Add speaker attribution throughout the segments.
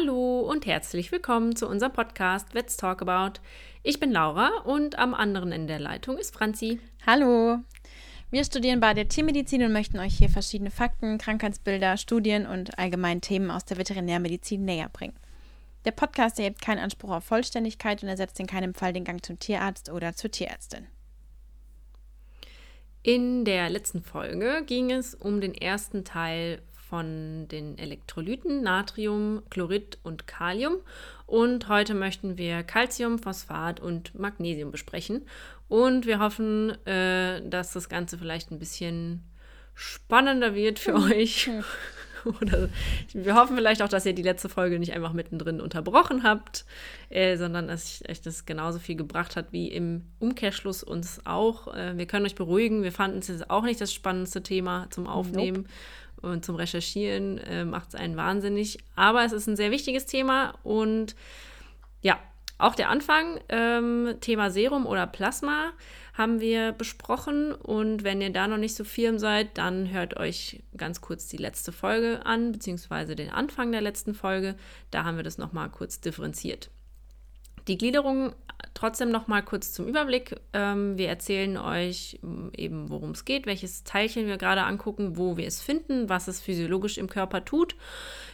Speaker 1: Hallo und herzlich willkommen zu unserem Podcast Let's Talk About. Ich bin Laura und am anderen Ende der Leitung ist Franzi.
Speaker 2: Hallo. Wir studieren bei der Tiermedizin und möchten euch hier verschiedene Fakten, Krankheitsbilder, Studien und allgemeine Themen aus der Veterinärmedizin näher bringen. Der Podcast erhebt keinen Anspruch auf Vollständigkeit und ersetzt in keinem Fall den Gang zum Tierarzt oder zur Tierärztin.
Speaker 1: In der letzten Folge ging es um den ersten Teil von den Elektrolyten Natrium, Chlorid und Kalium. Und heute möchten wir Calcium, Phosphat und Magnesium besprechen. Und wir hoffen, äh, dass das Ganze vielleicht ein bisschen spannender wird für hm. euch. Oder wir hoffen vielleicht auch, dass ihr die letzte Folge nicht einfach mittendrin unterbrochen habt, äh, sondern dass euch das genauso viel gebracht hat wie im Umkehrschluss uns auch. Äh, wir können euch beruhigen, wir fanden es jetzt auch nicht das spannendste Thema zum Aufnehmen. Nope und zum Recherchieren äh, macht es einen wahnsinnig. Aber es ist ein sehr wichtiges Thema und ja, auch der Anfang, ähm, Thema Serum oder Plasma, haben wir besprochen. Und wenn ihr da noch nicht so firm seid, dann hört euch ganz kurz die letzte Folge an, beziehungsweise den Anfang der letzten Folge. Da haben wir das nochmal kurz differenziert. Die Gliederung trotzdem noch mal kurz zum Überblick. Ähm, wir erzählen euch ähm, eben, worum es geht, welches Teilchen wir gerade angucken, wo wir es finden, was es physiologisch im Körper tut,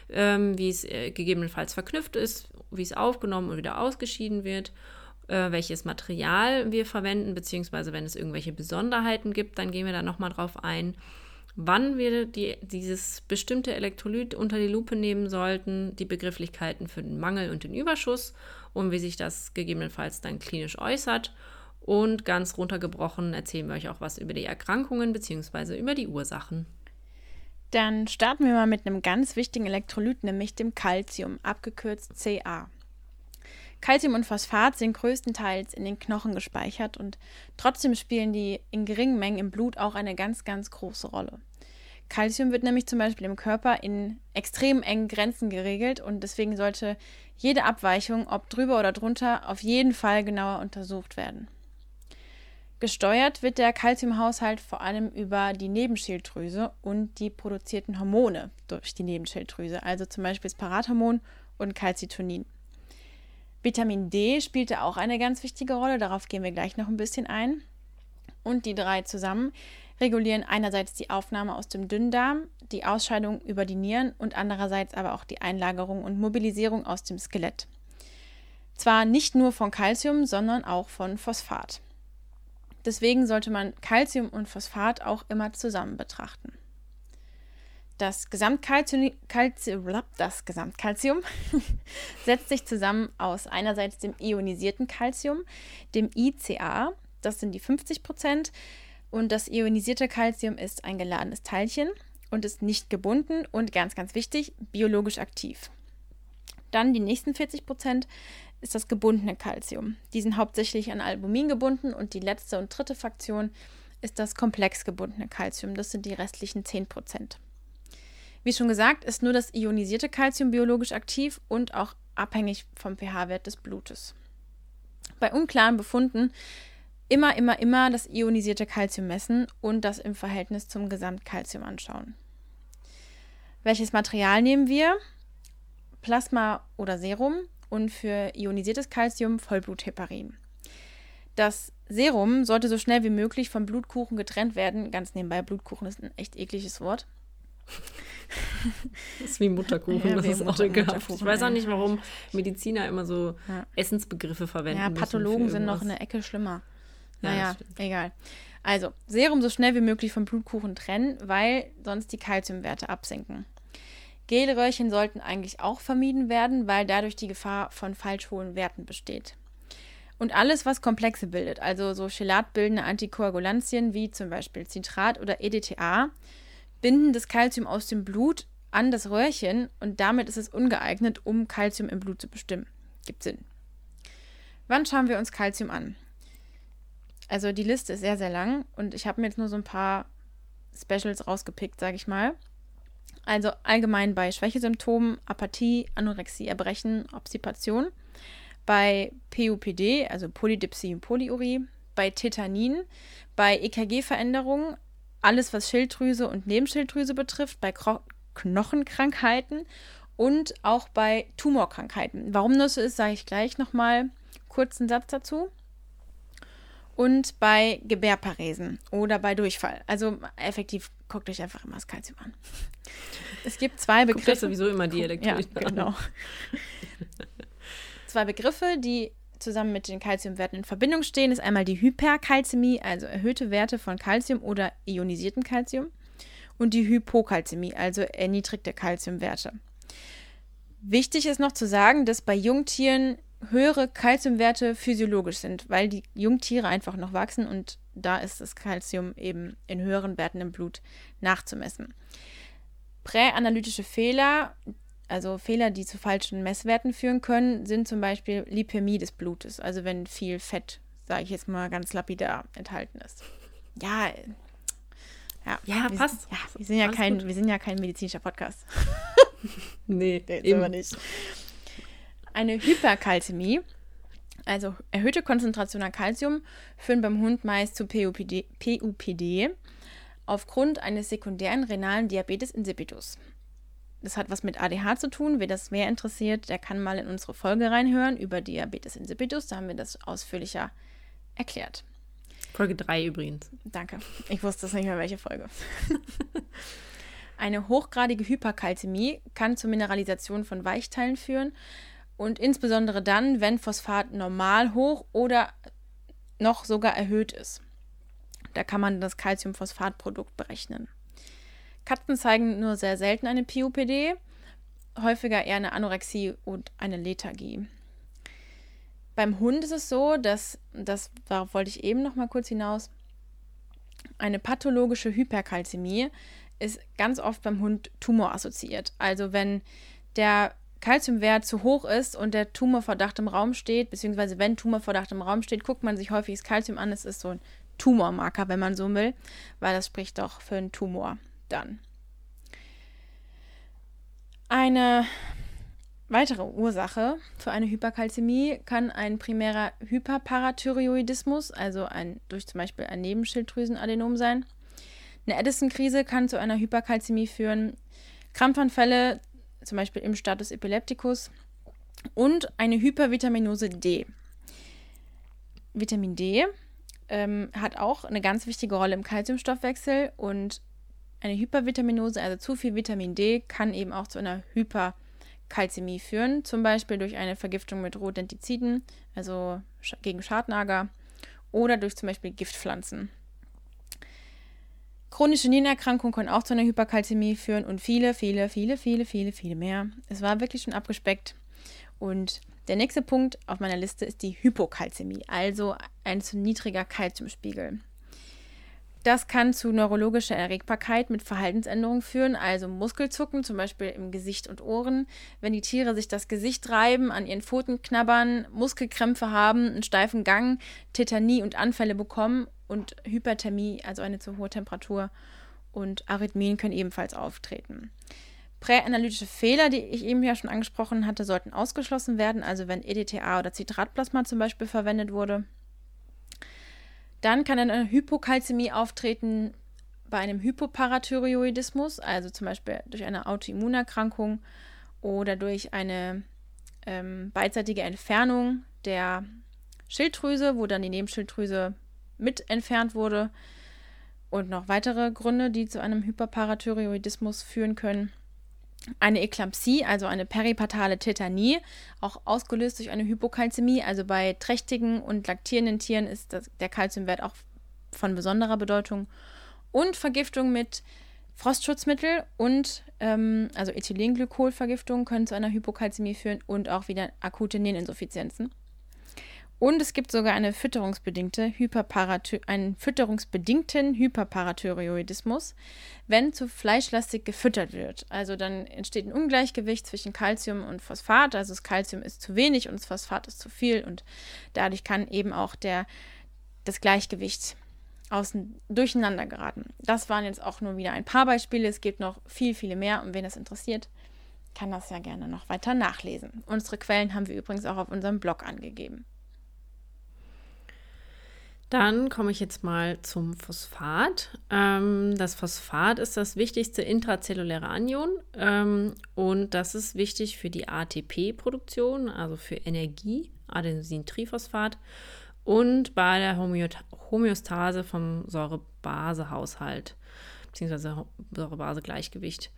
Speaker 1: ähm, wie es äh, gegebenenfalls verknüpft ist, wie es aufgenommen und wieder ausgeschieden wird, äh, welches Material wir verwenden, beziehungsweise wenn es irgendwelche Besonderheiten gibt, dann gehen wir da noch mal drauf ein wann wir die, dieses bestimmte Elektrolyt unter die Lupe nehmen sollten, die Begrifflichkeiten für den Mangel und den Überschuss und wie sich das gegebenenfalls dann klinisch äußert. Und ganz runtergebrochen erzählen wir euch auch was über die Erkrankungen bzw. über die Ursachen.
Speaker 2: Dann starten wir mal mit einem ganz wichtigen Elektrolyt, nämlich dem Calcium, abgekürzt Ca. Calcium und Phosphat sind größtenteils in den Knochen gespeichert und trotzdem spielen die in geringen Mengen im Blut auch eine ganz, ganz große Rolle. Calcium wird nämlich zum Beispiel im Körper in extrem engen Grenzen geregelt und deswegen sollte jede Abweichung, ob drüber oder drunter, auf jeden Fall genauer untersucht werden. Gesteuert wird der Calciumhaushalt vor allem über die Nebenschilddrüse und die produzierten Hormone durch die Nebenschilddrüse, also zum Beispiel das Parathormon und Calcitonin. Vitamin D spielte auch eine ganz wichtige Rolle, darauf gehen wir gleich noch ein bisschen ein. Und die drei zusammen regulieren einerseits die Aufnahme aus dem Dünndarm, die Ausscheidung über die Nieren und andererseits aber auch die Einlagerung und Mobilisierung aus dem Skelett. Zwar nicht nur von Calcium, sondern auch von Phosphat. Deswegen sollte man Calcium und Phosphat auch immer zusammen betrachten. Das Gesamtkalzium, das Gesamtkalzium setzt sich zusammen aus einerseits dem ionisierten Calcium, dem ICA, das sind die 50 Prozent, und das ionisierte Calcium ist ein geladenes Teilchen und ist nicht gebunden und ganz, ganz wichtig, biologisch aktiv. Dann die nächsten 40 Prozent ist das gebundene Calcium. Die sind hauptsächlich an Albumin gebunden und die letzte und dritte Fraktion ist das komplex gebundene Calcium. Das sind die restlichen 10 Prozent. Wie schon gesagt, ist nur das ionisierte Calcium biologisch aktiv und auch abhängig vom pH-Wert des Blutes. Bei unklaren Befunden immer, immer, immer das ionisierte Calcium messen und das im Verhältnis zum Gesamtkalzium anschauen. Welches Material nehmen wir? Plasma oder Serum und für ionisiertes Calcium Vollblutheparin. Das Serum sollte so schnell wie möglich vom Blutkuchen getrennt werden. Ganz nebenbei, Blutkuchen ist ein echt ekliges Wort.
Speaker 1: Das ist wie Mutterkuchen, ja, das ist auch ekelhaft. Ich weiß auch nicht, warum Mediziner immer so ja. Essensbegriffe verwenden.
Speaker 2: Ja, Pathologen sind noch in der Ecke schlimmer. Naja, egal. Also, Serum so schnell wie möglich vom Blutkuchen trennen, weil sonst die Kalziumwerte absinken. Gelröhrchen sollten eigentlich auch vermieden werden, weil dadurch die Gefahr von falsch hohen Werten besteht. Und alles, was Komplexe bildet, also so chelatbildende Antikoagulantien wie zum Beispiel Citrat oder EDTA, binden das Kalzium aus dem Blut an das Röhrchen und damit ist es ungeeignet, um Kalzium im Blut zu bestimmen. Gibt Sinn. Wann schauen wir uns Kalzium an? Also die Liste ist sehr, sehr lang und ich habe mir jetzt nur so ein paar Specials rausgepickt, sage ich mal. Also allgemein bei Schwächesymptomen, Apathie, Anorexie, Erbrechen, Obstipation. Bei PUPD, also Polydipsie und Polyurie. Bei Tetanin, bei EKG-Veränderungen, alles was Schilddrüse und Nebenschilddrüse betrifft, bei Kro Knochenkrankheiten und auch bei Tumorkrankheiten. Warum das so ist, sage ich gleich nochmal kurz einen Satz dazu. Und bei Gebärparesen oder bei Durchfall. Also effektiv guckt euch einfach immer das Kalzium an. Es gibt zwei Begriffe. Guckt
Speaker 1: sowieso immer die Elektrolyten
Speaker 2: ja, genau. zwei Begriffe, die zusammen mit den Kalziumwerten in Verbindung stehen, ist einmal die Hyperkalzämie, also erhöhte Werte von Kalzium oder ionisiertem Kalzium, und die Hypokalzämie, also erniedrigte Kalziumwerte. Wichtig ist noch zu sagen, dass bei Jungtieren höhere Kalziumwerte physiologisch sind, weil die Jungtiere einfach noch wachsen und da ist das Kalzium eben in höheren Werten im Blut nachzumessen. Präanalytische Fehler, also Fehler, die zu falschen Messwerten führen können, sind zum Beispiel Lipämie des Blutes, also wenn viel Fett, sage ich jetzt mal ganz lapidar, enthalten ist. Ja,
Speaker 1: ja, ja
Speaker 2: wir,
Speaker 1: passt.
Speaker 2: Ja, wir sind ja, kein, wir sind ja kein medizinischer Podcast.
Speaker 1: nee,
Speaker 2: nee eben. nicht. Eine Hyperkalzämie, also erhöhte Konzentration an Kalzium, führen beim Hund meist zu PUPD, PUPD aufgrund eines sekundären renalen Diabetes insipidus. Das hat was mit ADH zu tun. Wer das mehr interessiert, der kann mal in unsere Folge reinhören über Diabetes insipidus. Da haben wir das ausführlicher erklärt.
Speaker 1: Folge 3 übrigens.
Speaker 2: Danke. Ich wusste es nicht mehr, welche Folge. Eine hochgradige Hyperkalzämie kann zur Mineralisation von Weichteilen führen, und insbesondere dann, wenn Phosphat normal hoch oder noch sogar erhöht ist. Da kann man das Calciumphosphatprodukt berechnen. Katzen zeigen nur sehr selten eine PUPD, häufiger eher eine Anorexie und eine Lethargie. Beim Hund ist es so, dass, das, darauf wollte ich eben noch mal kurz hinaus, eine pathologische Hyperkalzämie ist ganz oft beim Hund tumorassoziiert. Also wenn der Kalziumwert zu hoch ist und der Tumorverdacht im Raum steht, beziehungsweise wenn Tumorverdacht im Raum steht, guckt man sich häufig das Kalzium an. Es ist so ein Tumormarker, wenn man so will, weil das spricht doch für einen Tumor dann. Eine weitere Ursache für eine Hyperkalzämie kann ein primärer Hyperparathyroidismus, also ein, durch zum Beispiel ein Nebenschilddrüsenadenom sein. Eine Addison-Krise kann zu einer Hyperkalzämie führen. Krampfanfälle zum Beispiel im Status Epilepticus, und eine Hypervitaminose D. Vitamin D ähm, hat auch eine ganz wichtige Rolle im Kalziumstoffwechsel und eine Hypervitaminose, also zu viel Vitamin D, kann eben auch zu einer Hyperkalzämie führen, zum Beispiel durch eine Vergiftung mit Rodentiziden, also gegen Schadnager, oder durch zum Beispiel Giftpflanzen. Chronische Nierenerkrankungen können auch zu einer Hyperkalzämie führen und viele, viele, viele, viele, viele, viele mehr. Es war wirklich schon abgespeckt. Und der nächste Punkt auf meiner Liste ist die Hypokalzämie, also ein zu niedriger Kalziumspiegel. Das kann zu neurologischer Erregbarkeit mit Verhaltensänderungen führen, also Muskelzucken, zum Beispiel im Gesicht und Ohren. Wenn die Tiere sich das Gesicht reiben, an ihren Pfoten knabbern, Muskelkrämpfe haben, einen steifen Gang, Tetanie und Anfälle bekommen und Hyperthermie, also eine zu hohe Temperatur und Arrhythmien können ebenfalls auftreten. Präanalytische Fehler, die ich eben ja schon angesprochen hatte, sollten ausgeschlossen werden, also wenn EDTA oder Zitratplasma zum Beispiel verwendet wurde. Dann kann eine Hypokalzämie auftreten bei einem Hypoparathyroidismus, also zum Beispiel durch eine Autoimmunerkrankung oder durch eine ähm, beidseitige Entfernung der Schilddrüse, wo dann die Nebenschilddrüse mit entfernt wurde. Und noch weitere Gründe, die zu einem Hyperparathyroidismus führen können. Eine Eklampsie, also eine peripatale Tetanie, auch ausgelöst durch eine Hypokalzämie. Also bei trächtigen und laktierenden Tieren ist das, der Kalziumwert auch von besonderer Bedeutung. Und Vergiftung mit Frostschutzmittel und ähm, also Ethylenglykolvergiftung können zu einer Hypokalzämie führen und auch wieder akute Niereninsuffizienzen. Und es gibt sogar eine fütterungsbedingte einen fütterungsbedingten Hyperparathyroidismus, wenn zu fleischlastig gefüttert wird. Also dann entsteht ein Ungleichgewicht zwischen Calcium und Phosphat. Also das Calcium ist zu wenig und das Phosphat ist zu viel. Und dadurch kann eben auch der, das Gleichgewicht außen durcheinander geraten. Das waren jetzt auch nur wieder ein paar Beispiele. Es gibt noch viel, viele mehr. Und wen das interessiert, kann das ja gerne noch weiter nachlesen. Unsere Quellen haben wir übrigens auch auf unserem Blog angegeben.
Speaker 1: Dann komme ich jetzt mal zum Phosphat. Ähm, das Phosphat ist das wichtigste intrazelluläre Anion ähm, und das ist wichtig für die ATP-Produktion, also für Energie, Adenosintriphosphat und bei der Homöostase vom Säure-Base-Haushalt bzw. Säure-Base-Gleichgewicht.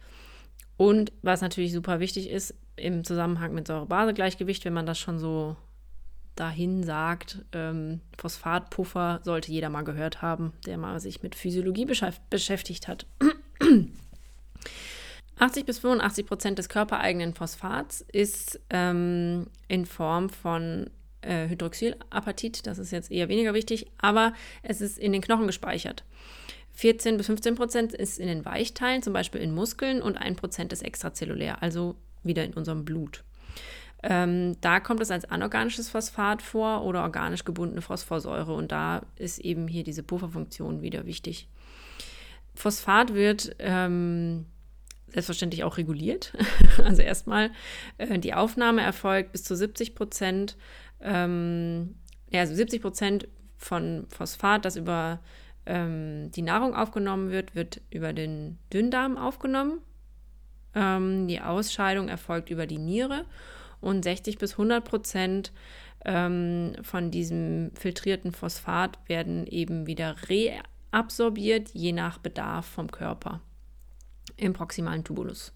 Speaker 1: Und was natürlich super wichtig ist im Zusammenhang mit Säure-Base-Gleichgewicht, wenn man das schon so dahin sagt, ähm, Phosphatpuffer sollte jeder mal gehört haben, der mal sich mit Physiologie beschäftigt hat. 80 bis 85 Prozent des körpereigenen Phosphats ist ähm, in Form von äh, Hydroxylapatit, das ist jetzt eher weniger wichtig, aber es ist in den Knochen gespeichert. 14 bis 15 Prozent ist in den Weichteilen, zum Beispiel in Muskeln, und 1 Prozent ist extrazellulär, also wieder in unserem Blut. Ähm, da kommt es als anorganisches Phosphat vor oder organisch gebundene Phosphorsäure und da ist eben hier diese Pufferfunktion wieder wichtig. Phosphat wird ähm, selbstverständlich auch reguliert. also erstmal äh, die Aufnahme erfolgt bis zu 70 Prozent, ähm, ja, also 70 Prozent von Phosphat, das über ähm, die Nahrung aufgenommen wird, wird über den Dünndarm aufgenommen. Ähm, die Ausscheidung erfolgt über die Niere und 60 bis 100 Prozent ähm, von diesem filtrierten Phosphat werden eben wieder reabsorbiert, je nach Bedarf vom Körper im proximalen Tubulus.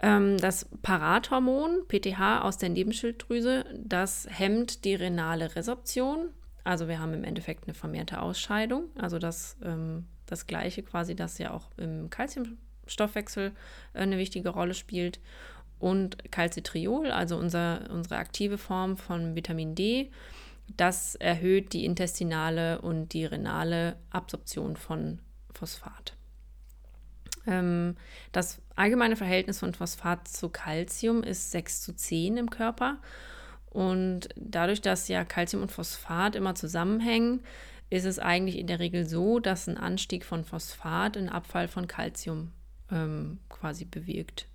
Speaker 1: Ähm, das Parathormon, PTH aus der Nebenschilddrüse, das hemmt die renale Resorption. Also wir haben im Endeffekt eine vermehrte Ausscheidung. Also das, ähm, das gleiche quasi, das ja auch im Calciumstoffwechsel äh, eine wichtige Rolle spielt und Calcitriol, also unser, unsere aktive Form von Vitamin D. Das erhöht die intestinale und die renale Absorption von Phosphat. Ähm, das allgemeine Verhältnis von Phosphat zu Calcium ist 6 zu 10 im Körper. Und dadurch, dass ja Calcium und Phosphat immer zusammenhängen, ist es eigentlich in der Regel so, dass ein Anstieg von Phosphat einen Abfall von Calcium ähm, quasi bewirkt.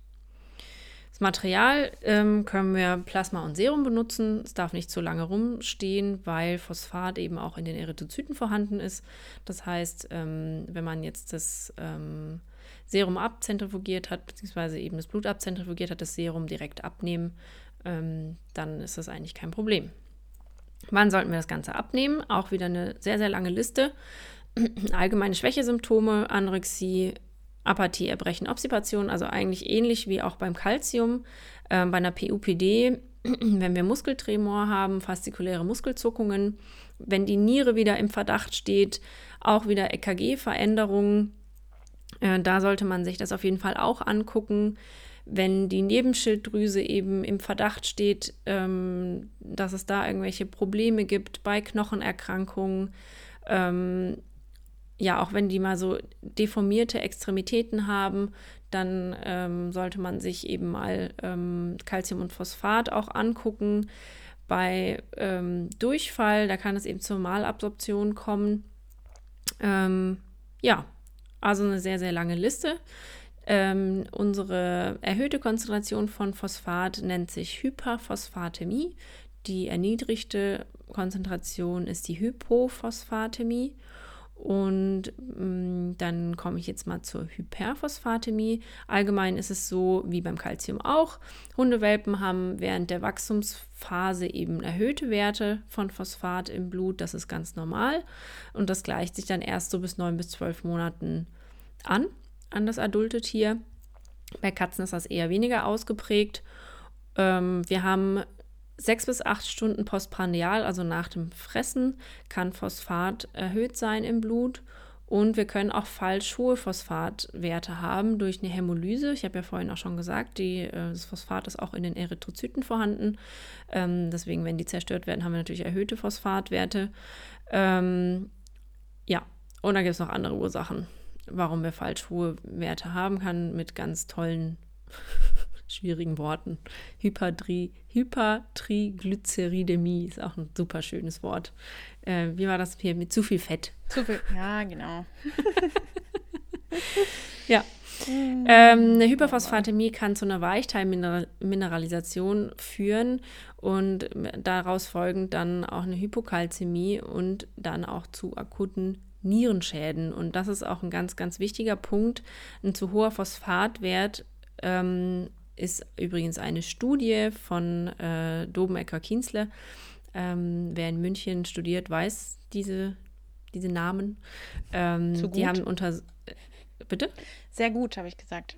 Speaker 1: Das Material ähm, können wir Plasma und Serum benutzen. Es darf nicht zu lange rumstehen, weil Phosphat eben auch in den Erythrozyten vorhanden ist. Das heißt, ähm, wenn man jetzt das ähm, Serum abzentrifugiert hat, beziehungsweise eben das Blut abzentrifugiert hat, das Serum direkt abnehmen, ähm, dann ist das eigentlich kein Problem. Wann sollten wir das Ganze abnehmen? Auch wieder eine sehr, sehr lange Liste. Allgemeine Schwächesymptome, Anorexie, Apathie, Erbrechen, Obstipation, also eigentlich ähnlich wie auch beim Calcium. Äh, bei einer PUPD, wenn wir Muskeltremor haben, faszikuläre Muskelzuckungen, wenn die Niere wieder im Verdacht steht, auch wieder EKG-Veränderungen, äh, da sollte man sich das auf jeden Fall auch angucken. Wenn die Nebenschilddrüse eben im Verdacht steht, ähm, dass es da irgendwelche Probleme gibt bei Knochenerkrankungen, ähm, ja, auch wenn die mal so deformierte Extremitäten haben, dann ähm, sollte man sich eben mal ähm, Calcium und Phosphat auch angucken. Bei ähm, Durchfall, da kann es eben zur Malabsorption kommen. Ähm, ja, also eine sehr, sehr lange Liste. Ähm, unsere erhöhte Konzentration von Phosphat nennt sich Hyperphosphatämie. Die erniedrigte Konzentration ist die Hypophosphatämie. Und mh, mm, dann komme ich jetzt mal zur Hyperphosphatämie. Allgemein ist es so wie beim Kalzium auch. Hundewelpen haben während der Wachstumsphase eben erhöhte Werte von Phosphat im Blut. Das ist ganz normal. Und das gleicht sich dann erst so bis neun bis zwölf Monaten an, an das adulte Tier. Bei Katzen ist das eher weniger ausgeprägt. Ähm, wir haben Sechs bis acht Stunden postprandial, also nach dem Fressen, kann Phosphat erhöht sein im Blut. Und wir können auch falsch hohe Phosphatwerte haben durch eine Hämolyse. Ich habe ja vorhin auch schon gesagt, die, äh, das Phosphat ist auch in den Erythrozyten vorhanden. Ähm, deswegen, wenn die zerstört werden, haben wir natürlich erhöhte Phosphatwerte. Ähm, ja, und dann gibt es noch andere Ursachen, warum wir falsch hohe Werte haben kann, mit ganz tollen schwierigen Worten. Hypertri, Hypertriglyceridämie ist auch ein super schönes Wort. Äh, wie war das hier mit zu viel Fett?
Speaker 2: Zu viel, ja, genau.
Speaker 1: ja. Mhm. Ähm, eine Hyperphosphatämie kann zu einer Weichteilmineralisation führen und daraus folgend dann auch eine Hypokalzämie und dann auch zu akuten Nierenschäden. Und das ist auch ein ganz, ganz wichtiger Punkt. Ein zu hoher Phosphatwert ähm, ist übrigens eine Studie von äh, Dobenecker-Kienzle. Ähm, wer in München studiert, weiß diese, diese Namen. Ähm, die haben unter. Äh, bitte?
Speaker 2: Sehr gut, habe ich gesagt.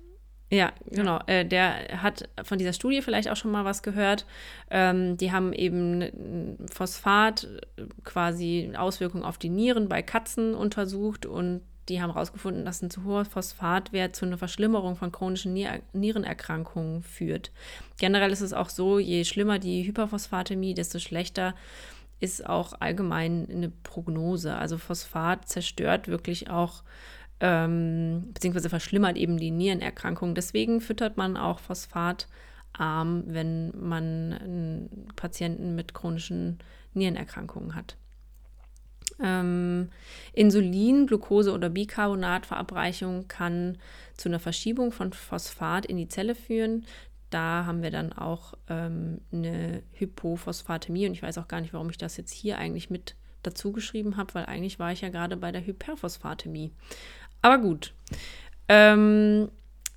Speaker 1: Ja, genau. Äh, der hat von dieser Studie vielleicht auch schon mal was gehört. Ähm, die haben eben Phosphat äh, quasi Auswirkungen auf die Nieren bei Katzen untersucht und die haben herausgefunden, dass ein zu hoher Phosphatwert zu einer Verschlimmerung von chronischen Nierenerkrankungen führt. Generell ist es auch so, je schlimmer die Hyperphosphatämie, desto schlechter ist auch allgemein eine Prognose. Also Phosphat zerstört wirklich auch ähm, beziehungsweise verschlimmert eben die Nierenerkrankung. Deswegen füttert man auch phosphatarm, wenn man einen Patienten mit chronischen Nierenerkrankungen hat. Ähm, Insulin, Glucose oder Bicarbonatverabreichung kann zu einer Verschiebung von Phosphat in die Zelle führen. Da haben wir dann auch ähm, eine Hypophosphatämie und ich weiß auch gar nicht, warum ich das jetzt hier eigentlich mit dazu geschrieben habe, weil eigentlich war ich ja gerade bei der Hyperphosphatämie. Aber gut. Ähm,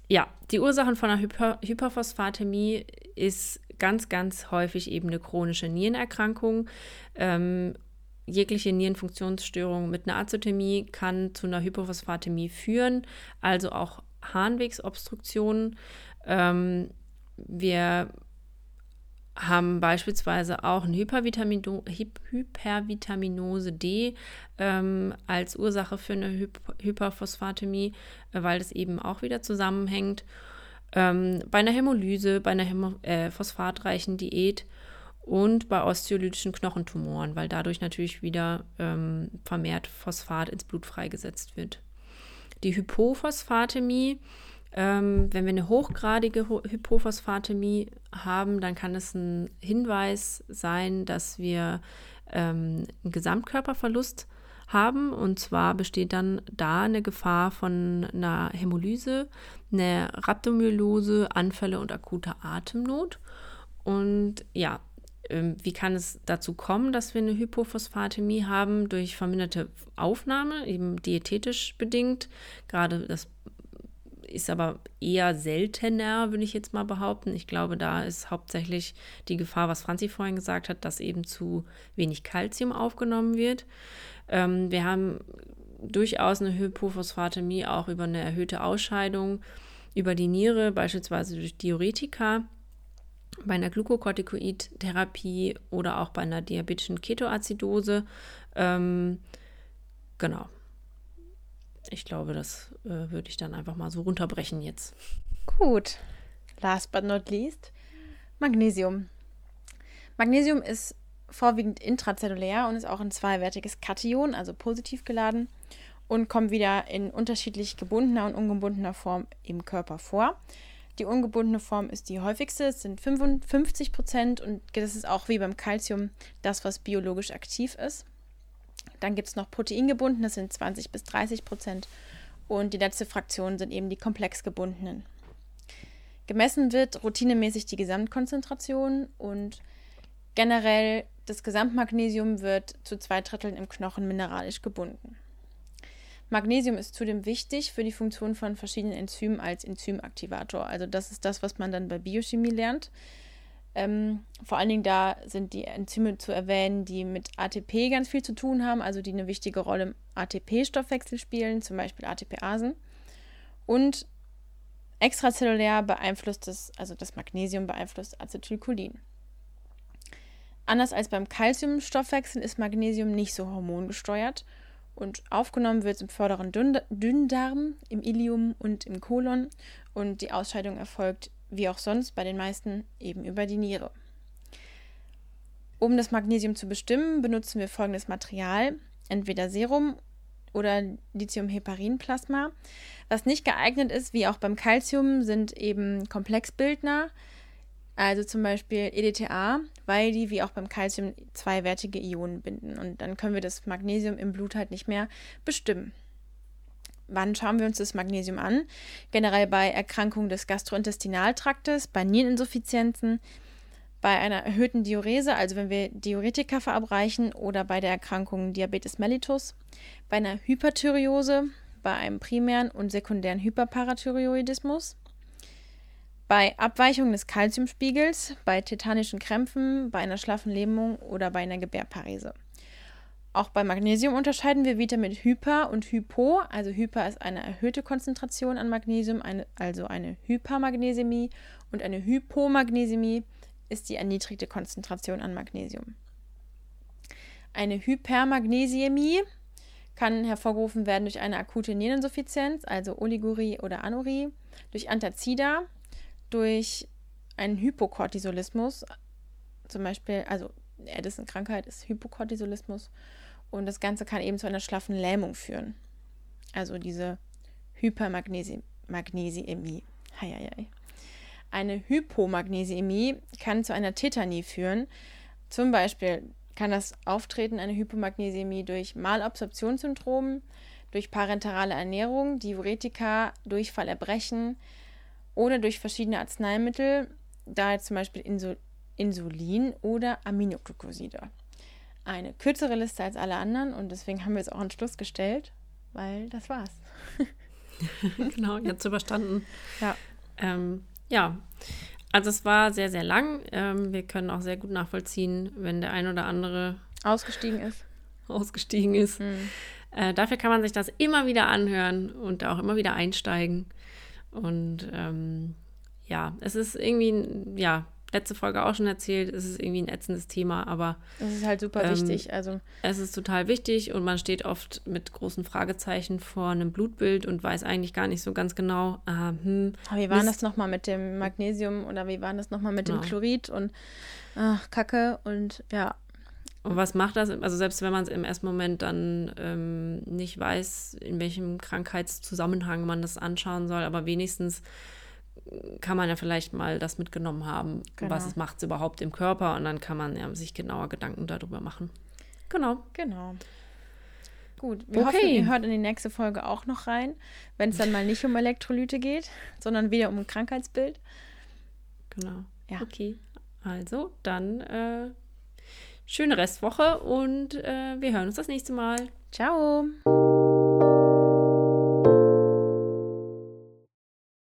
Speaker 1: ja, die Ursachen von einer Hyper Hyperphosphatämie ist ganz, ganz häufig eben eine chronische Nierenerkrankung. Ähm, jegliche Nierenfunktionsstörung mit einer Azotämie kann zu einer Hypophosphatämie führen, also auch Harnwegsobstruktionen. Ähm, wir haben beispielsweise auch eine Hypervitamino Hypervitaminose D ähm, als Ursache für eine Hy Hyperphosphatämie, äh, weil das eben auch wieder zusammenhängt. Ähm, bei einer Hämolyse, bei einer Hämo äh, phosphatreichen Diät und bei osteolytischen Knochentumoren, weil dadurch natürlich wieder ähm, vermehrt Phosphat ins Blut freigesetzt wird. Die Hypophosphatämie ähm, wenn wir eine hochgradige Hypophosphatämie haben, dann kann es ein Hinweis sein, dass wir ähm, einen Gesamtkörperverlust haben. Und zwar besteht dann da eine Gefahr von einer Hämolyse, einer Rhabdomyolose, Anfälle und akuter Atemnot. Und ja, wie kann es dazu kommen, dass wir eine Hypophosphatämie haben durch verminderte Aufnahme, eben diätetisch bedingt? Gerade das ist aber eher seltener, würde ich jetzt mal behaupten. Ich glaube, da ist hauptsächlich die Gefahr, was Franzi vorhin gesagt hat, dass eben zu wenig Kalzium aufgenommen wird. Ähm, wir haben durchaus eine Hypophosphatämie auch über eine erhöhte Ausscheidung über die Niere, beispielsweise durch Diuretika. Bei einer Glukokortikoid-Therapie oder auch bei einer diabetischen Ketoazidose. Ähm, genau ich glaube, das äh, würde ich dann einfach mal so runterbrechen jetzt.
Speaker 2: Gut. Last but not least, Magnesium. Magnesium ist vorwiegend intrazellulär und ist auch ein zweiwertiges Kation, also positiv geladen, und kommt wieder in unterschiedlich gebundener und ungebundener Form im Körper vor. Die ungebundene Form ist die häufigste, es sind 55 Prozent und das ist auch wie beim Calcium das, was biologisch aktiv ist. Dann gibt es noch proteingebunden, das sind 20 bis 30 Prozent. Und die letzte Fraktion sind eben die komplex gebundenen. Gemessen wird routinemäßig die Gesamtkonzentration und generell das Gesamtmagnesium wird zu zwei Dritteln im Knochen mineralisch gebunden. Magnesium ist zudem wichtig für die Funktion von verschiedenen Enzymen als Enzymaktivator. Also das ist das, was man dann bei Biochemie lernt. Ähm, vor allen Dingen da sind die Enzyme zu erwähnen, die mit ATP ganz viel zu tun haben, also die eine wichtige Rolle im ATP-Stoffwechsel spielen, zum Beispiel ATPasen. Und extrazellulär beeinflusst es, also das Magnesium beeinflusst Acetylcholin. Anders als beim Calciumstoffwechsel ist Magnesium nicht so hormongesteuert und aufgenommen wird es im vorderen Dünndarm, im Ilium und im Kolon und die Ausscheidung erfolgt wie auch sonst bei den meisten eben über die Niere. Um das Magnesium zu bestimmen, benutzen wir folgendes Material, entweder Serum oder Lithiumheparinplasma. Was nicht geeignet ist, wie auch beim Calcium, sind eben Komplexbildner, also zum Beispiel EDTA, weil die wie auch beim Calcium zweiwertige Ionen binden und dann können wir das Magnesium im Blut halt nicht mehr bestimmen. wann schauen wir uns das Magnesium an? Generell bei Erkrankungen des Gastrointestinaltraktes, bei Niereninsuffizienzen, bei einer erhöhten Diurese, also wenn wir Diuretika verabreichen, oder bei der Erkrankung Diabetes mellitus, bei einer Hyperthyreose, bei einem primären und sekundären Hyperparathyreoidismus, bei Abweichung des Kalziumspiegels, bei tetanischen Krämpfen, bei einer schlaffen Lähmung oder bei einer Gebärparese. Auch bei Magnesium unterscheiden wir Vitamin Hyper und Hypo. Also Hyper ist eine erhöhte Konzentration an Magnesium, eine, also eine Hypermagnesämie und eine Hypomagnesämie ist die erniedrigte Konzentration an Magnesium. Eine Hypermagnesiämie kann hervorgerufen werden durch eine akute Niereninsuffizienz, also Oligurie oder Anurie, durch Antazida, durch einen Hypokortisolismus, zum Beispiel, also Addison-Krankheit ist Hypokortisolismus und das Ganze kann eben zu einer schlaffen Lähmung führen. Also diese Hypermagnesiämie. Eine Hypomagnesämie kann zu einer Tetanie führen. Zum Beispiel kann das Auftreten einer Hypomagnesämie durch Malabsorptionssyndrom, durch parenterale Ernährung, Diuretika, Durchfall, Erbrechen oder durch verschiedene Arzneimittel, da jetzt zum Beispiel Insul Insulin oder Aminoglycoside. Eine kürzere Liste als alle anderen und deswegen haben wir es auch an Schluss gestellt, weil das war's.
Speaker 1: genau, jetzt überstanden. Ja. Ähm, ja, also es war sehr, sehr lang. Ähm, wir können auch sehr gut nachvollziehen, wenn der ein oder andere
Speaker 2: ausgestiegen ist.
Speaker 1: Ausgestiegen ist. Mhm. Äh, dafür kann man sich das immer wieder anhören und auch immer wieder einsteigen. Und ähm, ja, es ist irgendwie, ja, letzte Folge auch schon erzählt, es ist irgendwie ein ätzendes Thema, aber.
Speaker 2: Es ist halt super ähm, wichtig. Also.
Speaker 1: Es ist total wichtig und man steht oft mit großen Fragezeichen vor einem Blutbild und weiß eigentlich gar nicht so ganz genau, äh, hm,
Speaker 2: wie war das nochmal mit dem Magnesium oder wie war das nochmal mit genau. dem Chlorid und ach, Kacke und ja.
Speaker 1: Und was macht das? Also selbst wenn man es im ersten Moment dann ähm, nicht weiß, in welchem Krankheitszusammenhang man das anschauen soll, aber wenigstens kann man ja vielleicht mal das mitgenommen haben, genau. was macht es überhaupt im Körper und dann kann man ja sich genauer Gedanken darüber machen.
Speaker 2: Genau. Genau. Gut, wir okay. hoffen, ihr hört in die nächste Folge auch noch rein, wenn es dann mal nicht um Elektrolyte geht, sondern wieder um ein Krankheitsbild.
Speaker 1: Genau. Ja. Okay. Also, dann äh, schöne Restwoche und äh, wir hören uns das nächste Mal.
Speaker 2: Ciao.